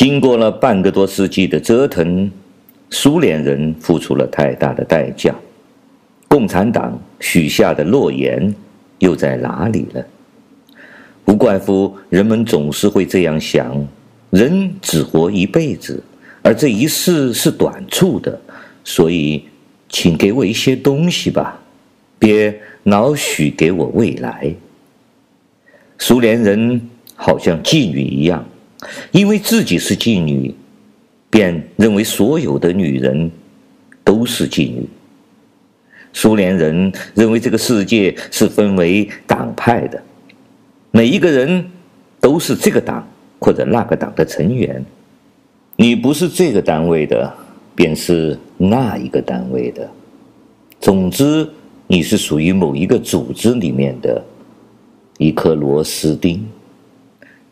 经过了半个多世纪的折腾，苏联人付出了太大的代价，共产党许下的诺言又在哪里了？不怪乎人们总是会这样想：人只活一辈子，而这一世是短促的，所以，请给我一些东西吧，别老许给我未来。苏联人好像妓女一样。因为自己是妓女，便认为所有的女人都是妓女。苏联人认为这个世界是分为党派的，每一个人都是这个党或者那个党的成员。你不是这个单位的，便是那一个单位的。总之，你是属于某一个组织里面的一颗螺丝钉。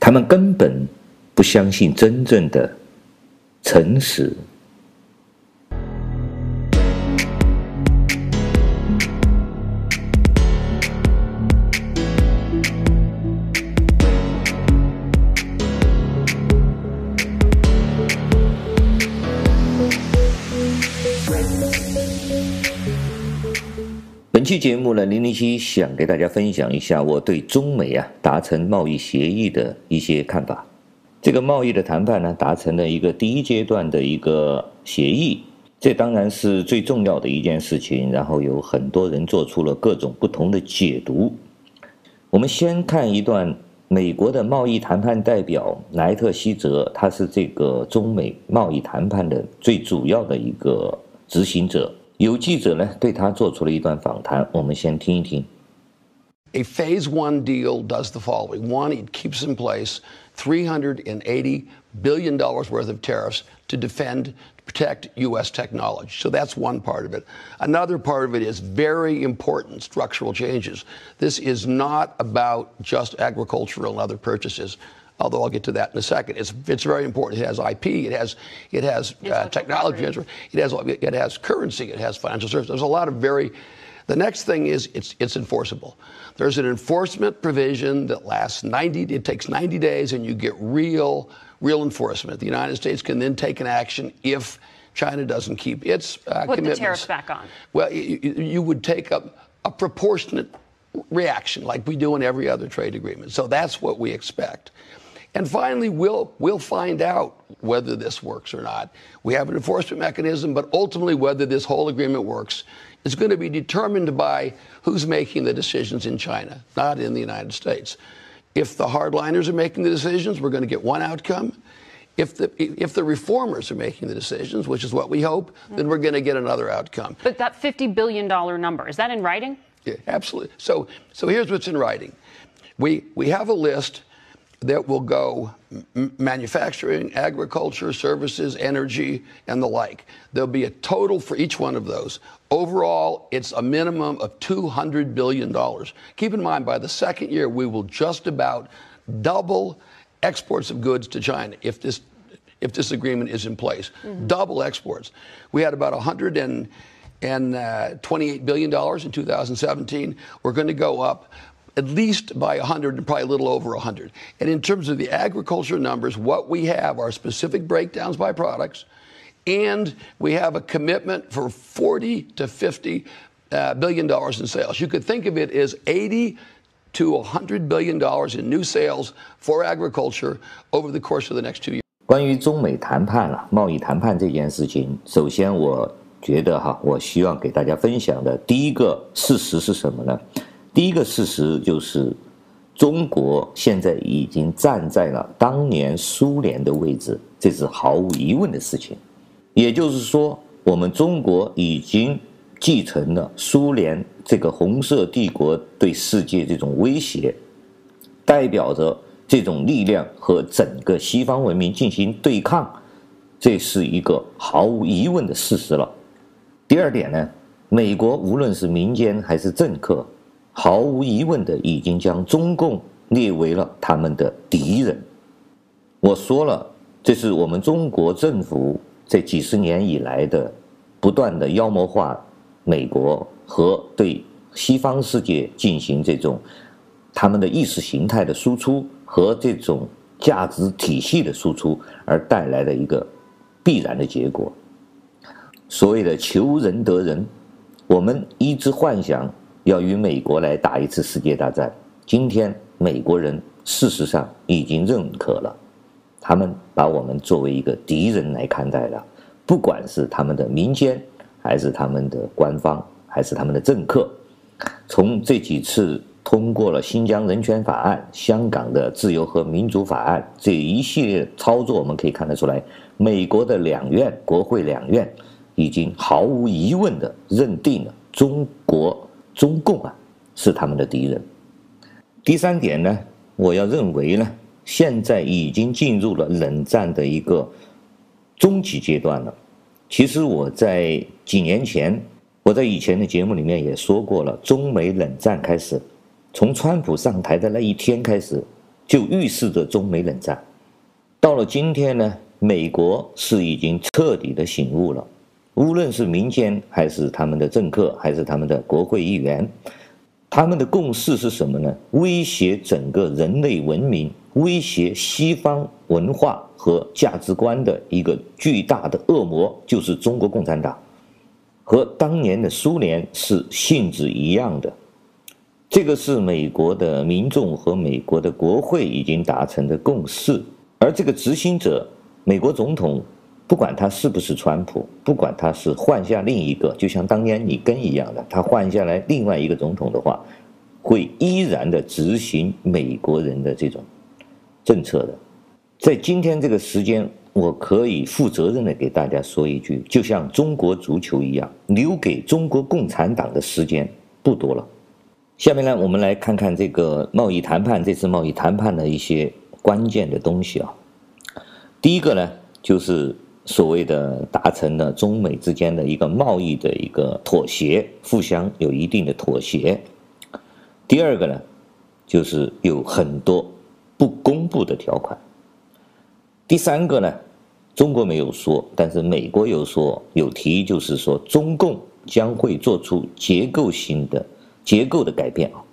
他们根本。不相信真正的诚实。本期节目呢，零零七想给大家分享一下我对中美啊达成贸易协议的一些看法。这个贸易的谈判呢，达成了一个第一阶段的一个协议，这当然是最重要的一件事情。然后有很多人做出了各种不同的解读。我们先看一段美国的贸易谈判代表莱特希泽，他是这个中美贸易谈判的最主要的一个执行者。有记者呢对他做出了一段访谈，我们先听一听。A phase one deal does the following. One, it keeps in place $380 billion worth of tariffs to defend, protect U.S. technology. So that's one part of it. Another part of it is very important structural changes. This is not about just agricultural and other purchases. Although I'll get to that in a second, it's it's very important. It has IP, it has it has uh, technology, it has it has currency, it has financial services. There's a lot of very the next thing is it's, it's enforceable. There's an enforcement provision that lasts 90, it takes 90 days and you get real, real enforcement. The United States can then take an action if China doesn't keep its uh, Put commitments. the tariffs back on. Well, you, you would take a, a proportionate reaction like we do in every other trade agreement. So that's what we expect. And finally, we'll, we'll find out whether this works or not. We have an enforcement mechanism, but ultimately, whether this whole agreement works is going to be determined by who's making the decisions in China, not in the United States. If the hardliners are making the decisions, we're going to get one outcome. If the, if the reformers are making the decisions, which is what we hope, then we're going to get another outcome. But that $50 billion number, is that in writing? Yeah, absolutely. So, so here's what's in writing. We, we have a list that will go manufacturing, agriculture, services, energy, and the like. There'll be a total for each one of those. Overall, it's a minimum of $200 billion. Keep in mind, by the second year, we will just about double exports of goods to China if this if this agreement is in place. Mm-hmm. Double exports. We had about 100 and and uh, $28 billion in 2017. We're going to go up at least by 100 and probably a little over 100. And in terms of the agriculture numbers, what we have are specific breakdowns by products, and we have a commitment for 40 to 50 uh, billion dollars in sales. You could think of it as 80 to 100 billion dollars in new sales for agriculture over the course of the next two years. 关于中美谈判啊，贸易谈判这件事情，首先我觉得哈，我希望给大家分享的第一个事实是什么呢？ 第一个事实就是，中国现在已经站在了当年苏联的位置，这是毫无疑问的事情。也就是说，我们中国已经继承了苏联这个红色帝国对世界这种威胁，代表着这种力量和整个西方文明进行对抗，这是一个毫无疑问的事实了。第二点呢，美国无论是民间还是政客。毫无疑问的，已经将中共列为了他们的敌人。我说了，这是我们中国政府这几十年以来的不断的妖魔化美国和对西方世界进行这种他们的意识形态的输出和这种价值体系的输出而带来的一个必然的结果。所谓的求仁得仁，我们一直幻想要与美国来打一次世界大战。今天美国人事实上已经认可了，他们把我们作为一个敌人来看待了。不管是他们的民间，还是他们的官方，还是他们的政客，从这几次。通过了新疆人权法案、香港的自由和民主法案这一系列操作，我们可以看得出来，美国的两院、国会两院已经毫无疑问地认定了中国中共啊是他们的敌人。第三点呢，我要认为呢，现在已经进入了冷战的一个终极阶段了。其实我在几年前，我在以前的节目里面也说过了，中美冷战开始。从川普上台的那一天开始，就预示着中美冷战。到了今天呢，美国是已经彻底的醒悟了。无论是民间，还是他们的政客，还是他们的国会议员，他们的共识是什么呢？威胁整个人类文明、威胁西方文化和价值观的一个巨大的恶魔，就是中国共产党，和当年的苏联是性质一样的。这个是美国的民众和美国的国会已经达成的共识，而这个执行者，美国总统，不管他是不是川普，不管他是换下另一个，就像当年里根一样的，他换下来另外一个总统的话，会依然的执行美国人的这种政策的。在今天这个时间，我可以负责任的给大家说一句，就像中国足球一样，留给中国共产党的时间不多了。下面呢，我们来看看这个贸易谈判，这次贸易谈判的一些关键的东西啊。第一个呢，就是所谓的达成了中美之间的一个贸易的一个妥协，互相有一定的妥协。第二个呢，就是有很多不公布的条款。第三个呢，中国没有说，但是美国有说有提，就是说中共将会做出结构性的。结构的改变啊，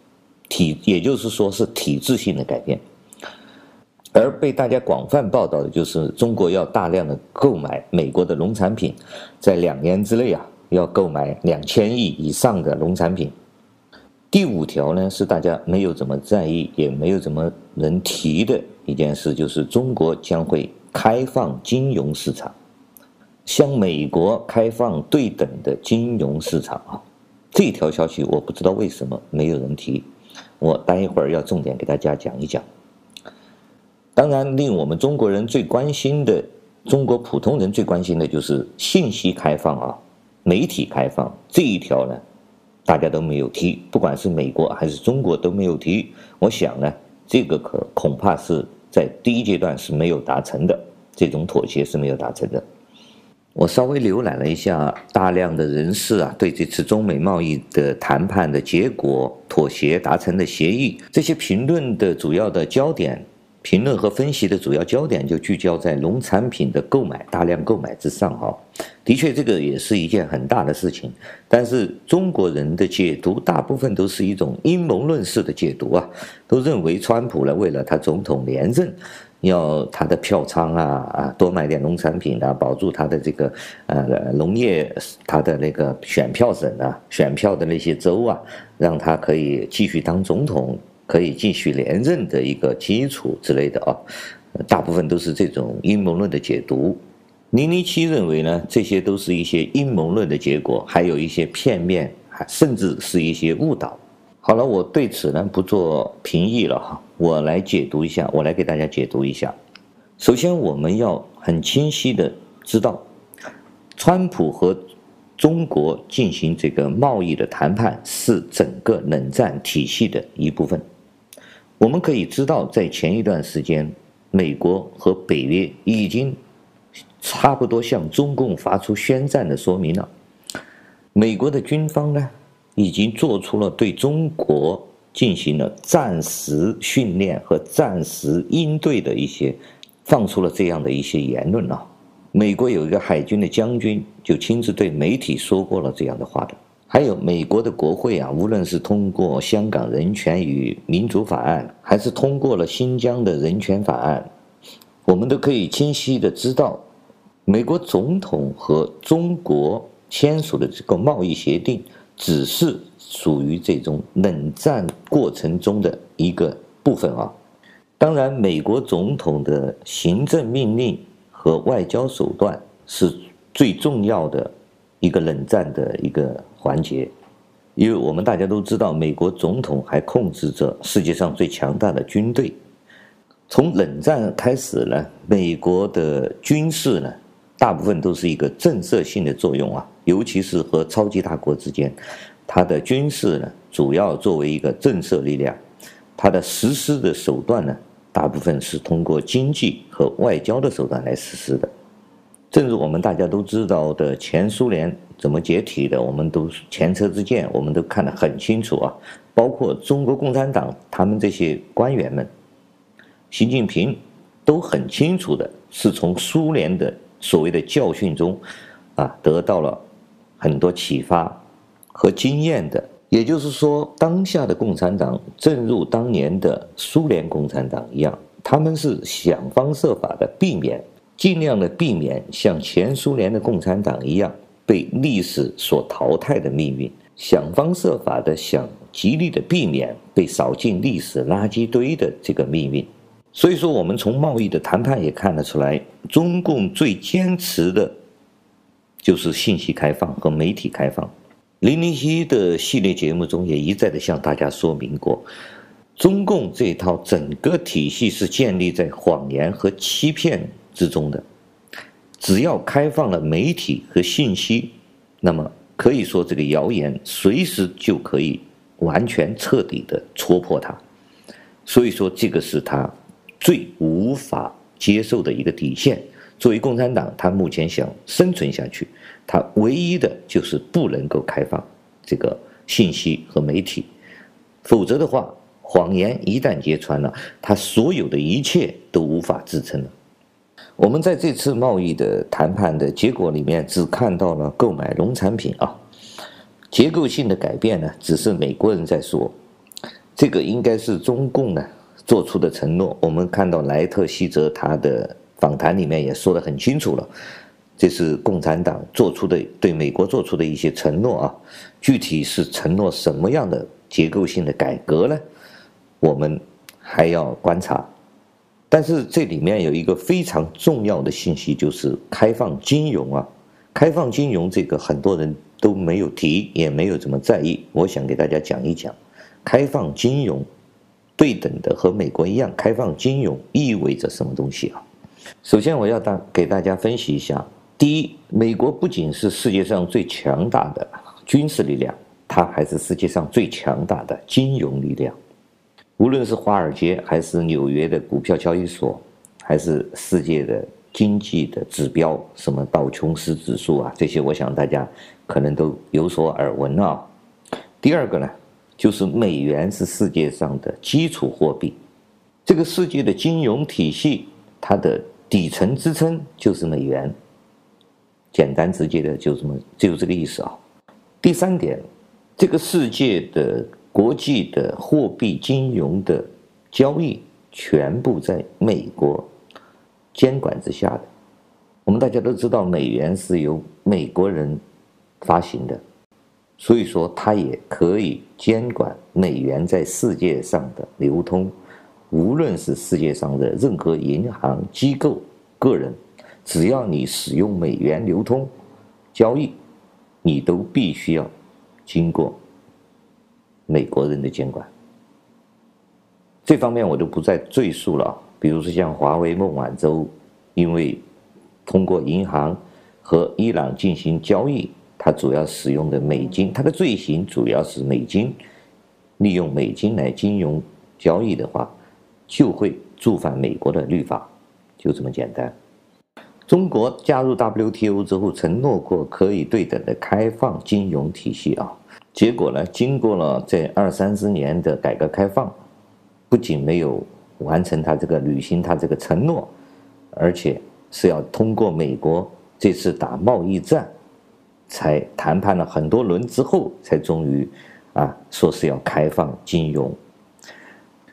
体也就是说是体制性的改变，而被大家广泛报道的就是中国要大量的购买美国的农产品，在两年之内啊要购买两千亿以上的农产品。第五条呢是大家没有怎么在意，也没有怎么人提的一件事，就是中国将会开放金融市场，向美国开放对等的金融市场啊。这条消息我不知道为什么没有人提，我待一会儿要重点给大家讲一讲。当然，令我们中国人最关心的，中国普通人最关心的就是信息开放啊，媒体开放这一条呢，大家都没有提，不管是美国还是中国都没有提。我想呢，这个可恐怕是在第一阶段是没有达成的，这种妥协是没有达成的。我稍微浏览了一下大量的人士啊，对这次中美贸易的谈判的结果、妥协达成的协议，这些评论的主要的焦点，评论和分析的主要焦点就聚焦在农产品的购买、大量购买之上哈。的确，这个也是一件很大的事情，但是中国人的解读大部分都是一种阴谋论式的解读啊，都认为川普呢，为了他总统连任。要他的票仓啊啊，多买点农产品啊，保住他的这个呃农业，他的那个选票省啊，选票的那些州啊，让他可以继续当总统，可以继续连任的一个基础之类的啊，大部分都是这种阴谋论的解读。零零七认为呢，这些都是一些阴谋论的结果，还有一些片面，甚至是一些误导。好了，我对此呢不做评议了哈，我来解读一下，我来给大家解读一下。首先，我们要很清晰的知道，川普和中国进行这个贸易的谈判是整个冷战体系的一部分。我们可以知道，在前一段时间，美国和北约已经差不多向中共发出宣战的说明了。美国的军方呢，已经做出了对中国进行了暂时训练和暂时应对的一些，放出了这样的一些言论了。美国有一个海军的将军就亲自对媒体说过了这样的话的。还有美国的国会啊，无论是通过《香港人权与民主法案》，还是通过了新疆的人权法案，我们都可以清晰的知道，美国总统和中国签署的这个贸易协定，只是属于这种冷战过程中的一个部分啊。当然，美国总统的行政命令和外交手段是最重要的一个冷战的一个环节，因为我们大家都知道，美国总统还控制着世界上最强大的军队。从冷战开始呢，美国的军事呢，大部分都是一个震慑性的作用啊，尤其是和超级大国之间，它的军事呢，主要作为一个震慑力量，它的实施的手段呢，大部分是通过经济和外交的手段来实施的。正如我们大家都知道的，前苏联怎么解体的，我们都前车之鉴，我们都看得很清楚啊。包括中国共产党他们这些官员们，习近平都很清楚的是从苏联的所谓的教训中，啊，得到了很多启发和经验的。也就是说，当下的共产党正如当年的苏联共产党一样，他们是想方设法的避免。尽量的避免像前苏联的共产党一样被历史所淘汰的命运，想方设法的想极力的避免被扫进历史垃圾堆的这个命运。所以说，我们从贸易的谈判也看得出来，中共最坚持的，就是信息开放和媒体开放。零零七的系列节目中也一再的向大家说明过，中共这套整个体系是建立在谎言和欺骗之中的，只要开放了媒体和信息，那么可以说这个谣言随时就可以完全彻底的戳破它。所以说这个是他最无法接受的一个底线。作为共产党，他目前想生存下去，他唯一的就是不能够开放这个信息和媒体，否则的话，谎言一旦揭穿了，他所有的一切都无法支撑了。我们在这次贸易的谈判的结果里面，只看到了购买农产品啊，结构性的改变呢，只是美国人在说，这个应该是中共呢做出的承诺。我们看到莱特希泽他的访谈里面也说得很清楚了，这是共产党做出的对美国做出的一些承诺啊，具体是承诺什么样的结构性的改革呢？我们还要观察。但是这里面有一个非常重要的信息，就是开放金融啊，开放金融这个很多人都没有提，也没有怎么在意。我想给大家讲一讲，开放金融对等的和美国一样，开放金融意味着什么东西啊？首先我要大给大家分析一下，第一，美国不仅是世界上最强大的军事力量，它还是世界上最强大的金融力量。无论是华尔街，还是纽约的股票交易所，还是世界的经济的指标，什么道琼斯指数啊，这些我想大家可能都有所耳闻啊。第二个呢，就是美元是世界上的基础货币，这个世界的金融体系它的底层支撑就是美元。简单直接的就这么就这个意思啊。第三点，这个世界的。国际的货币金融的交易全部在美国监管之下的。我们大家都知道，美元是由美国人发行的，所以说它也可以监管美元在世界上的流通。无论是世界上的任何银行机构、个人，只要你使用美元流通交易，你都必须要经过。美国人的监管，这方面我就不再赘述了。比如说像华为孟晚舟，因为通过银行和伊朗进行交易，它主要使用的美金，它的罪行主要是美金，利用美金来金融交易的话，就会触犯美国的律法，就这么简单。中国加入 WTO 之后，承诺过可以对等的开放金融体系啊。结果呢？经过了这二三十年的改革开放，不仅没有完成他这个履行他这个承诺，而且是要通过美国这次打贸易战，才谈判了很多轮之后，才终于啊说是要开放金融。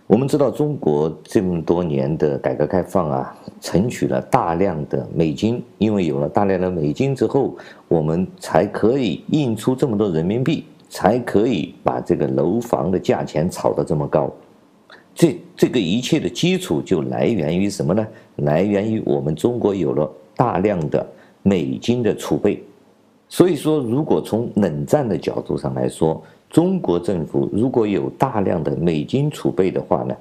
我们知道中国这么多年的改革开放啊，存取了大量的美金，因为有了大量的美金之后，我们才可以印出这么多人民币，才可以把这个楼房的价钱炒得这么高。这这个一切的基础就来源于什么呢？来源于我们中国有了大量的美金的储备。所以说，如果从冷战的角度上来说，中国政府如果有大量的美金储备的话呢，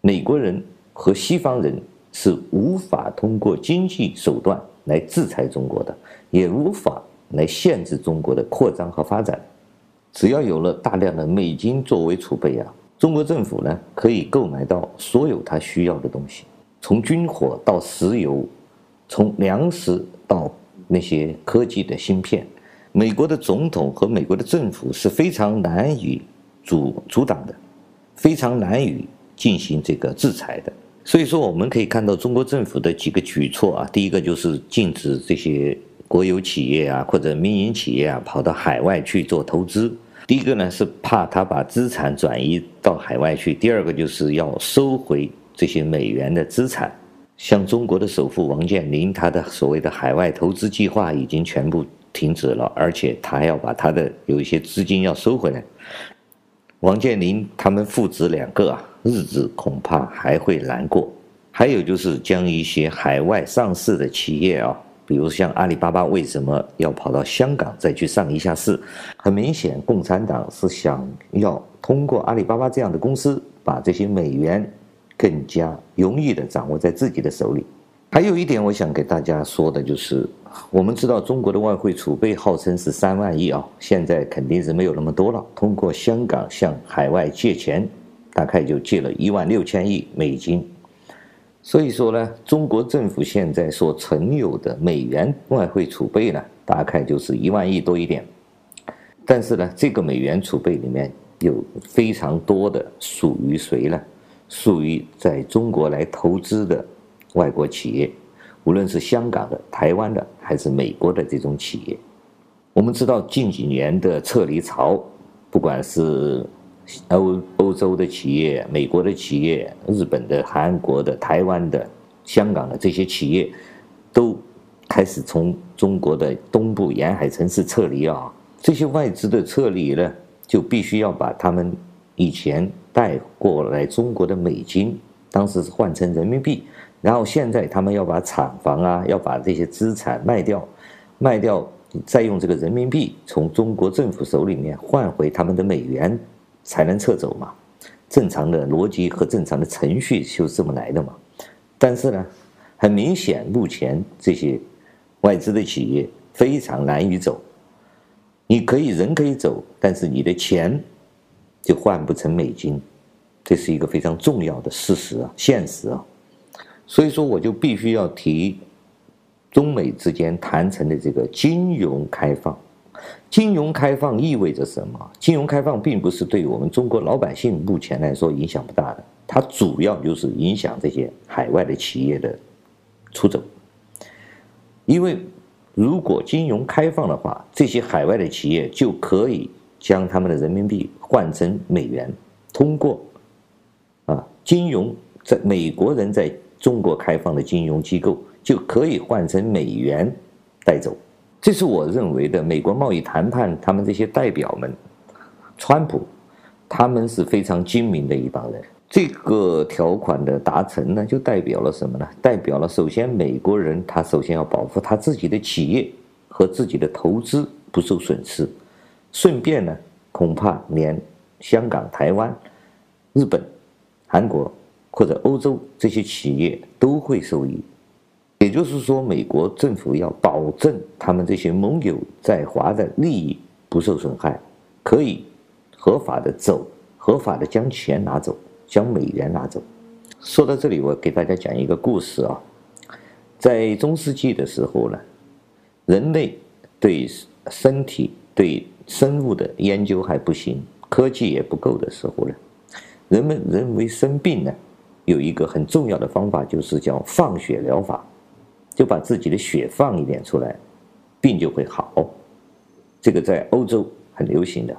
美国人和西方人是无法通过经济手段来制裁中国的，也无法来限制中国的扩张和发展。只要有了大量的美金作为储备啊。中国政府呢，可以购买到所有他需要的东西，从军火到石油，从粮食到那些科技的芯片。美国的总统和美国的政府是非常难以阻阻挡的，非常难以进行这个制裁的。所以说，我们可以看到中国政府的几个举措啊，第一个就是禁止这些国有企业啊或者民营企业啊跑到海外去做投资。第一个呢是怕他把资产转移到海外去，第二个就是要收回这些美元的资产。像中国的首富王健林，他的所谓的海外投资计划已经全部停止了，而且他要把他的有一些资金要收回来。王健林他们父子两个啊，日子恐怕还会难过。还有就是将一些海外上市的企业啊。比如像阿里巴巴为什么要跑到香港再去上一下市？很明显，共产党是想要通过阿里巴巴这样的公司，把这些美元更加容易地掌握在自己的手里。还有一点，我想给大家说的就是，我们知道中国的外汇储备号称是三万亿啊，现在肯定是没有那么多了。通过香港向海外借钱，大概就借了一万六千亿美金。所以说呢，中国政府现在所存有的美元外汇储备呢，大概就是一万亿多一点。但是呢，这个美元储备里面有非常多的属于谁呢？属于在中国来投资的外国企业，无论是香港的、台湾的，还是美国的这种企业。我们知道近几年的撤离潮，不管是。欧欧洲的企业、美国的企业、日本的、韩国的、台湾的、香港的这些企业，都开始从中国的东部沿海城市撤离啊。这些外资的撤离呢，就必须要把他们以前带过来中国的美金，当时是换成人民币，然后现在他们要把厂房啊，要把这些资产卖掉，卖掉，再用这个人民币从中国政府手里面换回他们的美元。才能撤走嘛，正常的逻辑和正常的程序就是这么来的嘛。但是呢，很明显，目前这些外资的企业非常难以走。你可以人可以走，但是你的钱就换不成美金，这是一个非常重要的事实啊，现实啊。所以说，我就必须要提中美之间谈成的这个金融开放。金融开放意味着什么？金融开放并不是对我们中国老百姓目前来说影响不大的，它主要就是影响这些海外的企业的出走。因为如果金融开放的话，这些海外的企业就可以将他们的人民币换成美元，通过啊金融在美国人在中国开放的金融机构就可以换成美元带走。这是我认为的美国贸易谈判，他们这些代表们，川普，他们是非常精明的一帮人。这个条款的达成呢，就代表了什么呢？代表了首先美国人他首先要保护他自己的企业和自己的投资不受损失，顺便呢，恐怕连香港、台湾、日本、韩国或者欧洲这些企业都会受益。也就是说，美国政府要保证他们这些盟友在华的利益不受损害，可以合法的走，合法的将钱拿走，将美元拿走。说到这里，我给大家讲一个故事啊，在中世纪的时候呢，人类对身体、对生物的研究还不行，科技也不够的时候呢，人们认为生病呢，有一个很重要的方法，就是叫放血疗法。就把自己的血放一点出来，病就会好。这个在欧洲很流行的。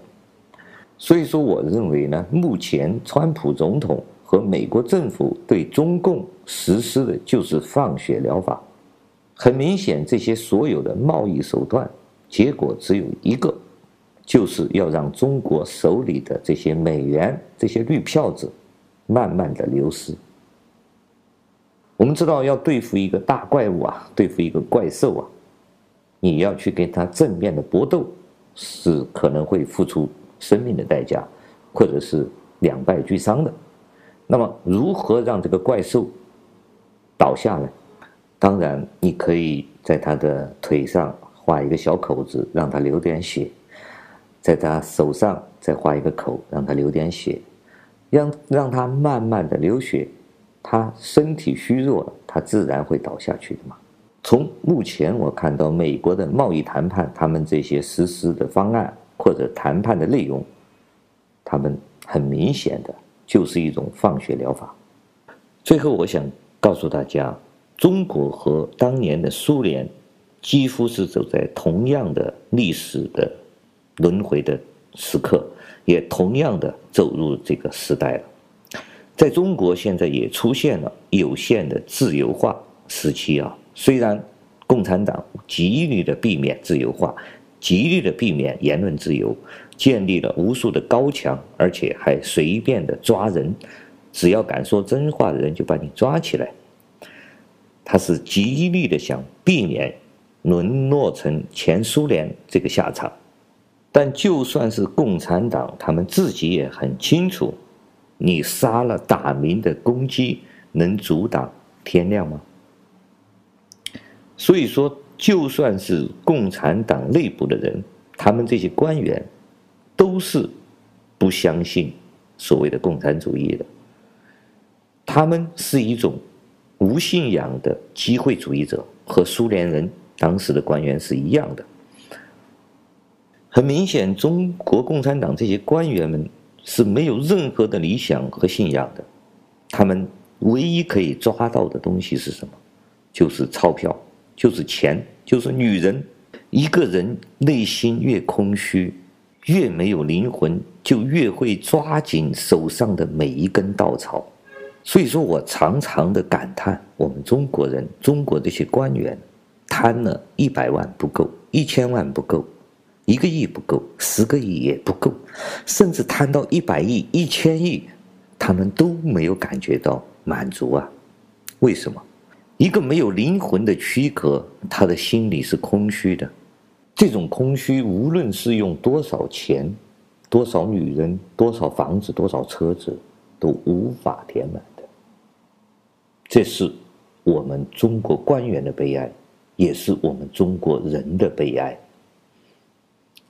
所以说，我认为呢，目前川普总统和美国政府对中共实施的就是放血疗法。很明显，这些所有的贸易手段，结果只有一个，就是要让中国手里的这些美元、这些绿票子，慢慢的流失。我们知道，要对付一个大怪物啊，对付一个怪兽啊，你要去跟他正面的搏斗，是可能会付出。生命的代价，或者是两败俱伤的。那么，如何让这个怪兽倒下呢？当然，你可以在他的腿上画一个小口子，让他流点血；在他手上再画一个口，让他流点血，让让他慢慢的流血。他身体虚弱了，他自然会倒下去的嘛。从目前我看到美国的贸易谈判，他们这些实施的方案。或者谈判的内容，他们很明显的就是一种放血疗法。最后，我想告诉大家，中国和当年的苏联几乎是走在同样的历史的轮回的时刻，也同样的走入这个时代了。在中国，现在也出现了有限的自由化时期啊。虽然共产党极力的避免自由化。极力的避免言论自由，建立了无数的高墙，而且还随便的抓人，只要敢说真话的人就把你抓起来。他是极力的想避免沦落成前苏联这个下场，但就算是共产党，他们自己也很清楚，你杀了大明的公鸡，能阻挡天亮吗？所以说。就算是共产党内部的人，他们这些官员都是不相信所谓的共产主义的。他们是一种无信仰的机会主义者，和苏联人当时的官员是一样的。很明显，中国共产党这些官员们是没有任何的理想和信仰的。他们唯一可以抓到的东西是什么？就是钞票。就是钱，就是女人。一个人内心越空虚，越没有灵魂，就越会抓紧手上的每一根稻草。所以说我常常的感叹，我们中国人，中国这些官员，贪了一百万不够，一千万不够，一个亿不够，十个亿也不够，甚至贪到一百亿、一千亿，他们都没有感觉到满足啊？为什么？一个没有灵魂的躯壳，他的心里是空虚的。这种空虚，无论是用多少钱、多少女人、多少房子、多少车子，都无法填满的。这是我们中国官员的悲哀，也是我们中国人的悲哀。